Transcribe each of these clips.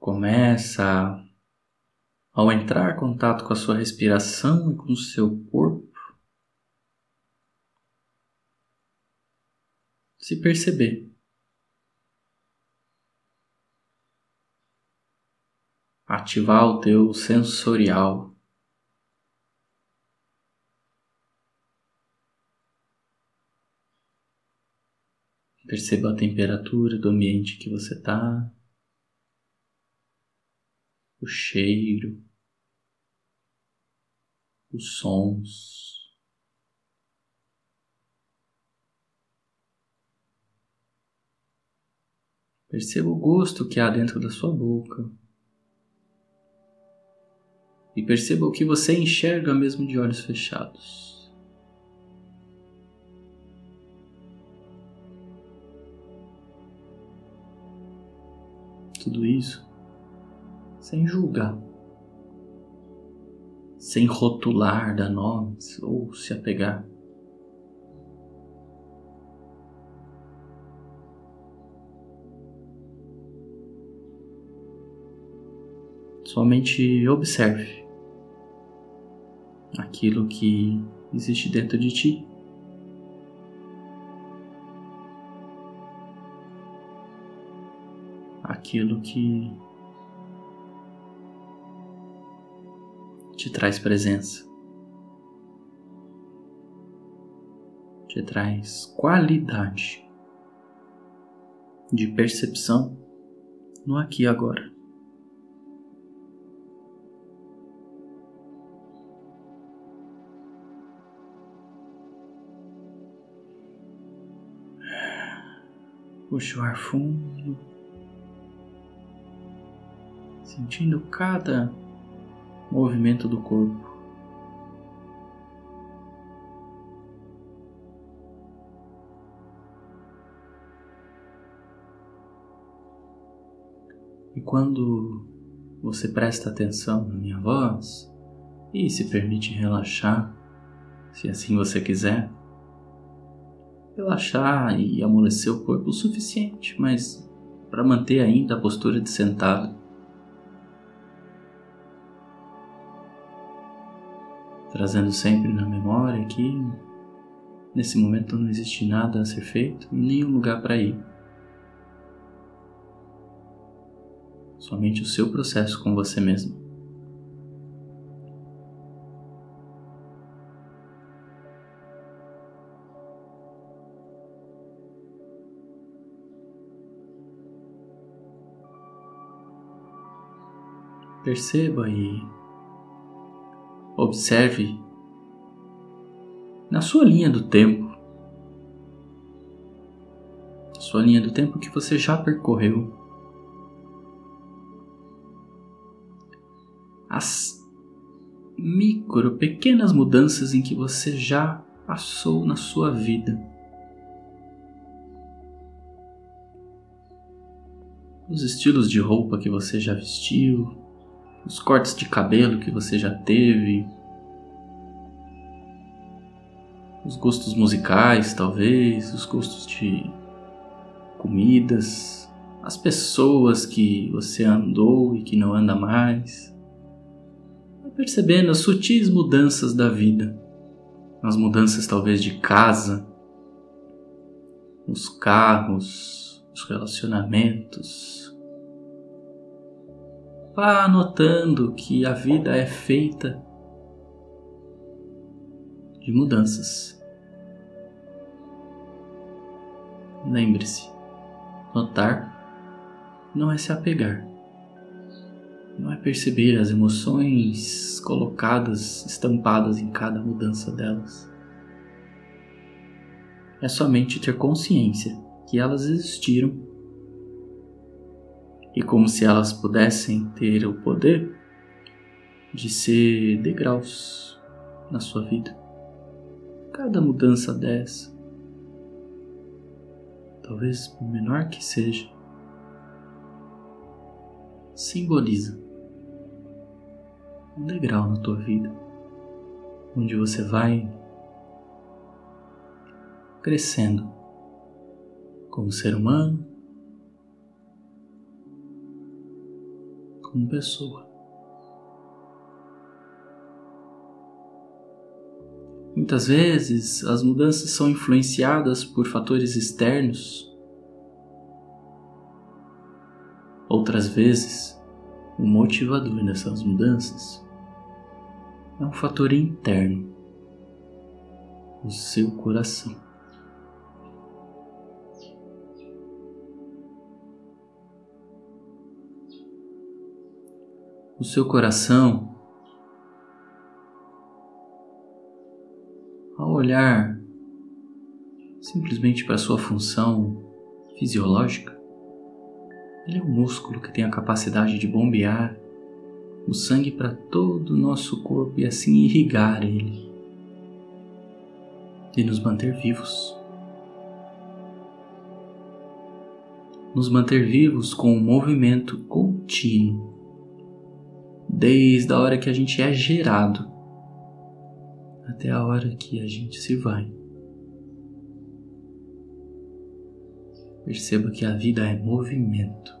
Começa ao entrar em contato com a sua respiração e com o seu corpo, se perceber. Ativar o teu sensorial. Perceba a temperatura do ambiente que você está, o cheiro, os sons. Perceba o gosto que há dentro da sua boca. E perceba o que você enxerga mesmo de olhos fechados. tudo isso sem julgar, sem rotular, dar nomes ou se apegar. Somente observe aquilo que existe dentro de ti. aquilo que te traz presença, te traz qualidade de percepção no aqui e agora. Puxa o ar fundo sentindo cada movimento do corpo. E quando você presta atenção na minha voz e se permite relaxar, se assim você quiser, relaxar e amolecer o corpo o suficiente, mas para manter ainda a postura de sentado. Trazendo sempre na memória que nesse momento não existe nada a ser feito nenhum lugar para ir. Somente o seu processo com você mesmo. Perceba e Observe na sua linha do tempo, sua linha do tempo que você já percorreu, as micro, pequenas mudanças em que você já passou na sua vida. Os estilos de roupa que você já vestiu, os cortes de cabelo que você já teve, os gostos musicais, talvez, os gostos de comidas, as pessoas que você andou e que não anda mais. Vai percebendo as sutis mudanças da vida, as mudanças talvez de casa, os carros, os relacionamentos, Vá notando que a vida é feita de mudanças. Lembre-se, notar não é se apegar, não é perceber as emoções colocadas, estampadas em cada mudança delas. É somente ter consciência que elas existiram e como se elas pudessem ter o poder de ser degraus na sua vida. Cada mudança dessa, talvez por menor que seja, simboliza um degrau na tua vida, onde você vai crescendo como ser humano como pessoa. Muitas vezes as mudanças são influenciadas por fatores externos. Outras vezes, o motivador dessas mudanças é um fator interno, o seu coração. O seu coração olhar simplesmente para sua função fisiológica, ele é um músculo que tem a capacidade de bombear o sangue para todo o nosso corpo e assim irrigar ele e nos manter vivos. Nos manter vivos com um movimento contínuo, desde a hora que a gente é gerado até a hora que a gente se vai. Perceba que a vida é movimento.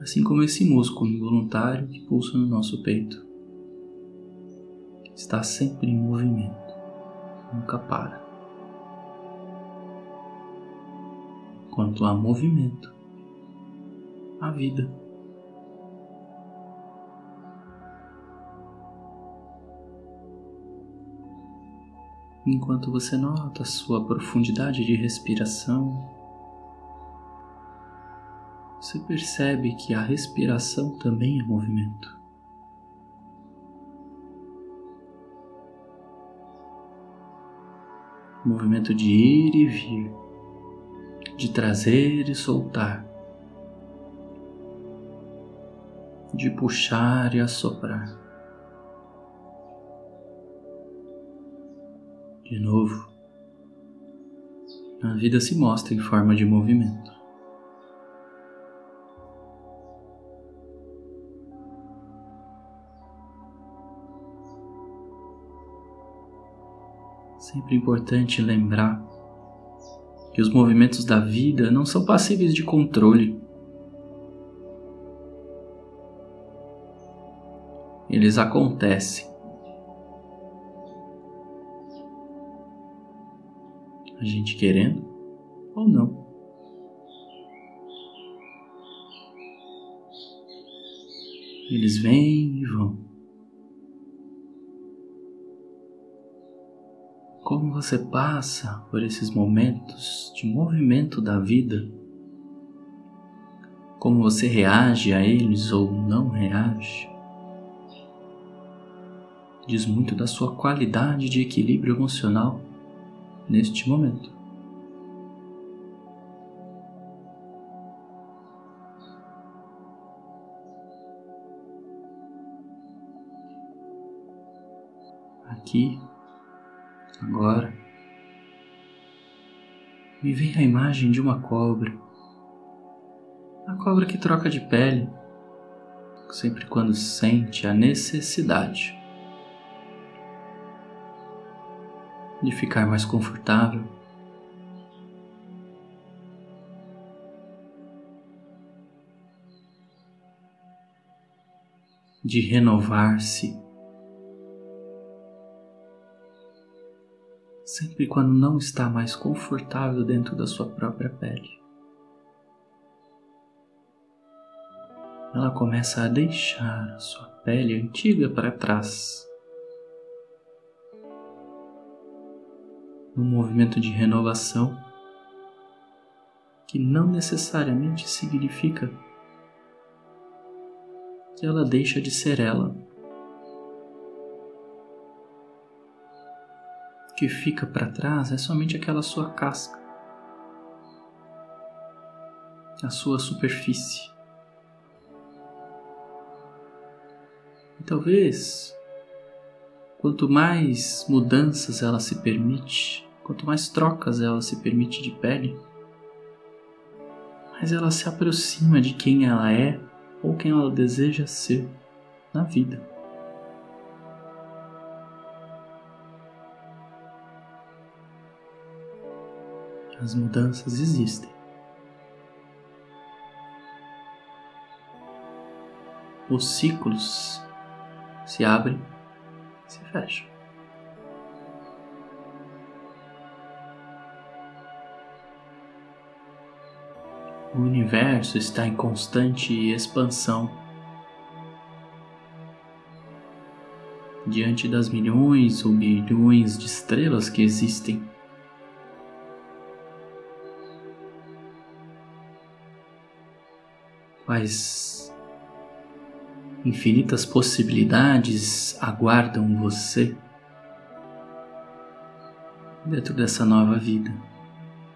Assim como esse músculo involuntário que pulsa no nosso peito. Está sempre em movimento, nunca para. Enquanto há movimento, há vida. Enquanto você nota a sua profundidade de respiração, você percebe que a respiração também é movimento. Movimento de ir e vir, de trazer e soltar, de puxar e assoprar. De novo, a vida se mostra em forma de movimento. Sempre importante lembrar que os movimentos da vida não são passíveis de controle. Eles acontecem a gente querendo ou não. Eles vêm e vão. Como você passa por esses momentos de movimento da vida, como você reage a eles ou não reage, diz muito da sua qualidade de equilíbrio emocional neste momento. Aqui, agora, me vem a imagem de uma cobra. A cobra que troca de pele sempre quando sente a necessidade. De ficar mais confortável. De renovar-se. Sempre quando não está mais confortável dentro da sua própria pele. Ela começa a deixar a sua pele antiga para trás num movimento de renovação que não necessariamente significa que ela deixa de ser ela. O que fica para trás é somente aquela sua casca, a sua superfície. E talvez, quanto mais mudanças ela se permite, Quanto mais trocas ela se permite de pele, mais ela se aproxima de quem ela é ou quem ela deseja ser na vida. As mudanças existem. os ciclos se abrem se fecham. O universo está em constante expansão. Diante das milhões ou bilhões de estrelas que existem, quais infinitas possibilidades aguardam você dentro dessa nova vida,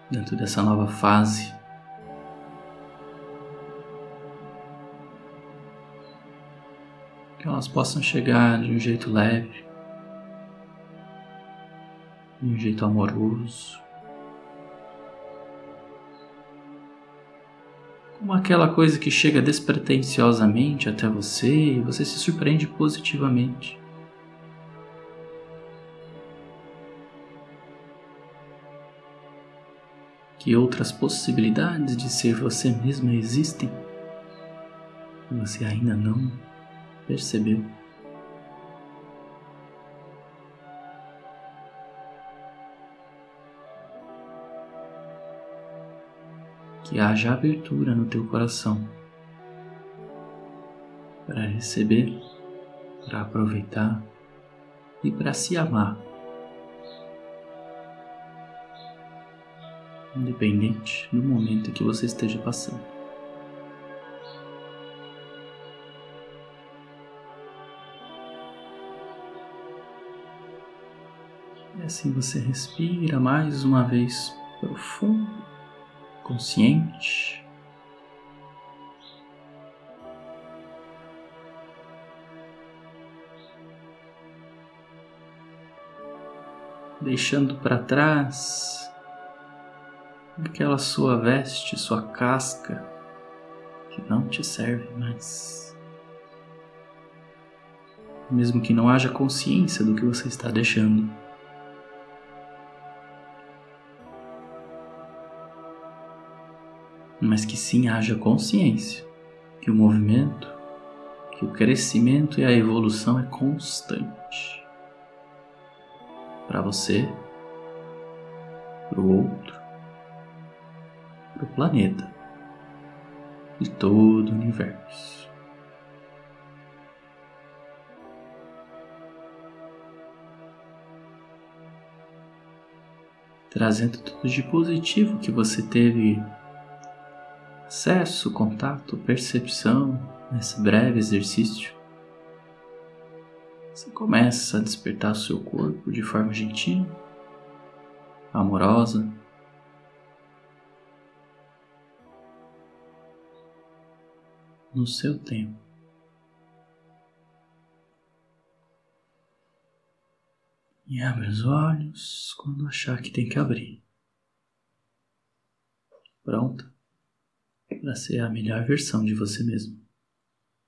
dentro dessa nova fase. Que elas possam chegar de um jeito leve, de um jeito amoroso, como aquela coisa que chega despretensiosamente até você e você se surpreende positivamente. Que outras possibilidades de ser você mesma existem e você ainda não percebeu. que haja abertura no teu coração para receber, para aproveitar e para se amar. Independente do momento que você esteja passando. E assim você respira mais uma vez profundo consciente. Deixando para trás aquela sua veste, sua casca que não te serve mais. Mesmo que não haja consciência do que você está deixando. Mas que sim haja consciência que o movimento, que o crescimento e a evolução é constante para você, para o outro, para o planeta e todo o universo. Trazendo tudo de positivo que você teve acesso, contato, percepção nesse breve exercício, você começa a despertar o seu corpo de forma gentil, amorosa. No seu tempo. E abre os olhos quando achar que tem que abrir. Pronto? Para ser a melhor versão de você mesmo.